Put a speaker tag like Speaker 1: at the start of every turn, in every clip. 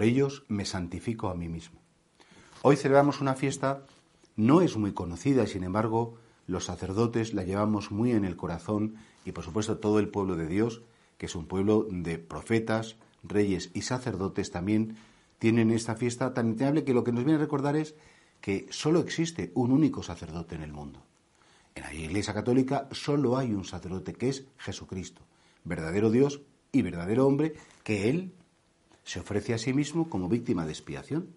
Speaker 1: por ellos me santifico a mí mismo. Hoy celebramos una fiesta, no es muy conocida y sin embargo los sacerdotes la llevamos muy en el corazón y por supuesto todo el pueblo de Dios, que es un pueblo de profetas, reyes y sacerdotes también tienen esta fiesta tan entrañable que lo que nos viene a recordar es que solo existe un único sacerdote en el mundo. En la Iglesia Católica solo hay un sacerdote que es Jesucristo, verdadero Dios y verdadero hombre, que Él se ofrece a sí mismo como víctima de expiación.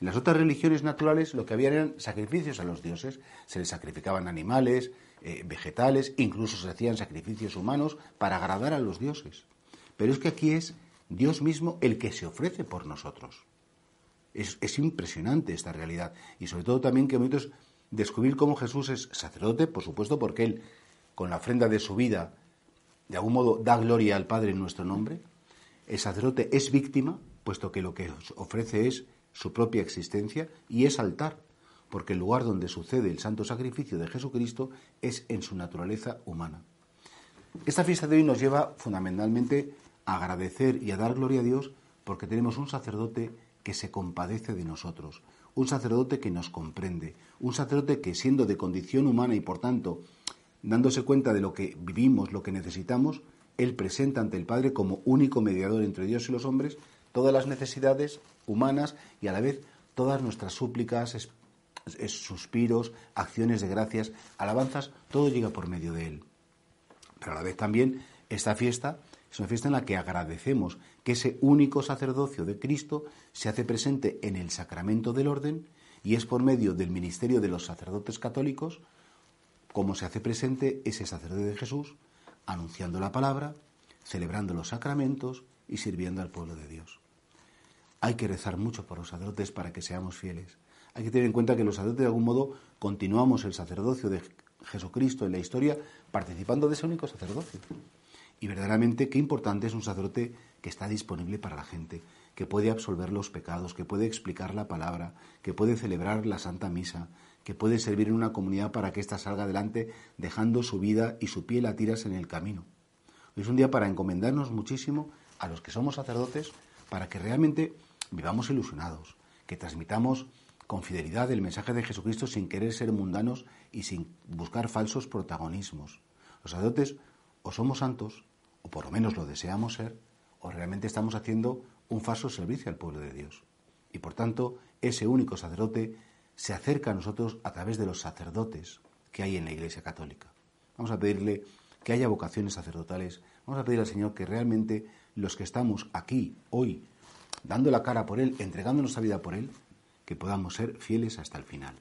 Speaker 1: En las otras religiones naturales lo que había eran sacrificios a los dioses, se les sacrificaban animales, eh, vegetales, incluso se hacían sacrificios humanos para agradar a los dioses. Pero es que aquí es Dios mismo el que se ofrece por nosotros. Es, impresionante esta realidad. Y sobre todo también que momentos descubrir cómo Jesús es sacerdote, por supuesto, porque Él, con la ofrenda de su vida, de algún modo da gloria al Padre en nuestro nombre. El sacerdote es víctima, puesto que lo que ofrece es su propia existencia, y es altar, porque el lugar donde sucede el santo sacrificio de Jesucristo es en su naturaleza humana. Esta fiesta de hoy nos lleva fundamentalmente agradecer y a dar gloria a Dios porque tenemos un sacerdote que se compadece de nosotros, un sacerdote que nos comprende, un sacerdote que siendo de condición humana y por tanto dándose cuenta de lo que vivimos, lo que necesitamos, él presenta ante el Padre como único mediador entre Dios y los hombres todas las necesidades humanas y a la vez todas nuestras súplicas, suspiros, acciones de gracias, alabanzas, todo llega por medio de él. Pero a la vez también esta fiesta es una fiesta en la que agradecemos que ese único sacerdocio de Cristo se hace presente en el sacramento del orden y es por medio del ministerio de los sacerdotes católicos como se hace presente ese sacerdote de Jesús anunciando la palabra, celebrando los sacramentos y sirviendo al pueblo de Dios. Hay que rezar mucho por los sacerdotes para que seamos fieles. Hay que tener en cuenta que los sacerdotes de algún modo continuamos el sacerdocio de Jesucristo en la historia participando de ese único sacerdocio. Y verdaderamente qué importante es un sacerdote que está disponible para la gente, que puede absolver los pecados, que puede explicar la palabra, que puede celebrar la Santa Misa, que puede servir en una comunidad para que ésta salga adelante dejando su vida y su piel a tiras en el camino. Hoy es un día para encomendarnos muchísimo a los que somos sacerdotes para que realmente vivamos ilusionados, que transmitamos con fidelidad el mensaje de Jesucristo sin querer ser mundanos y sin buscar falsos protagonismos. Los sacerdotes o somos santos o por lo menos lo deseamos ser, o realmente estamos haciendo un falso servicio al pueblo de Dios. Y por tanto, ese único sacerdote se acerca a nosotros a través de los sacerdotes que hay en la Iglesia Católica. Vamos a pedirle que haya vocaciones sacerdotales, vamos a pedir al Señor que realmente los que estamos aquí hoy, dando la cara por Él, entregando nuestra vida por Él, que podamos ser fieles hasta el final.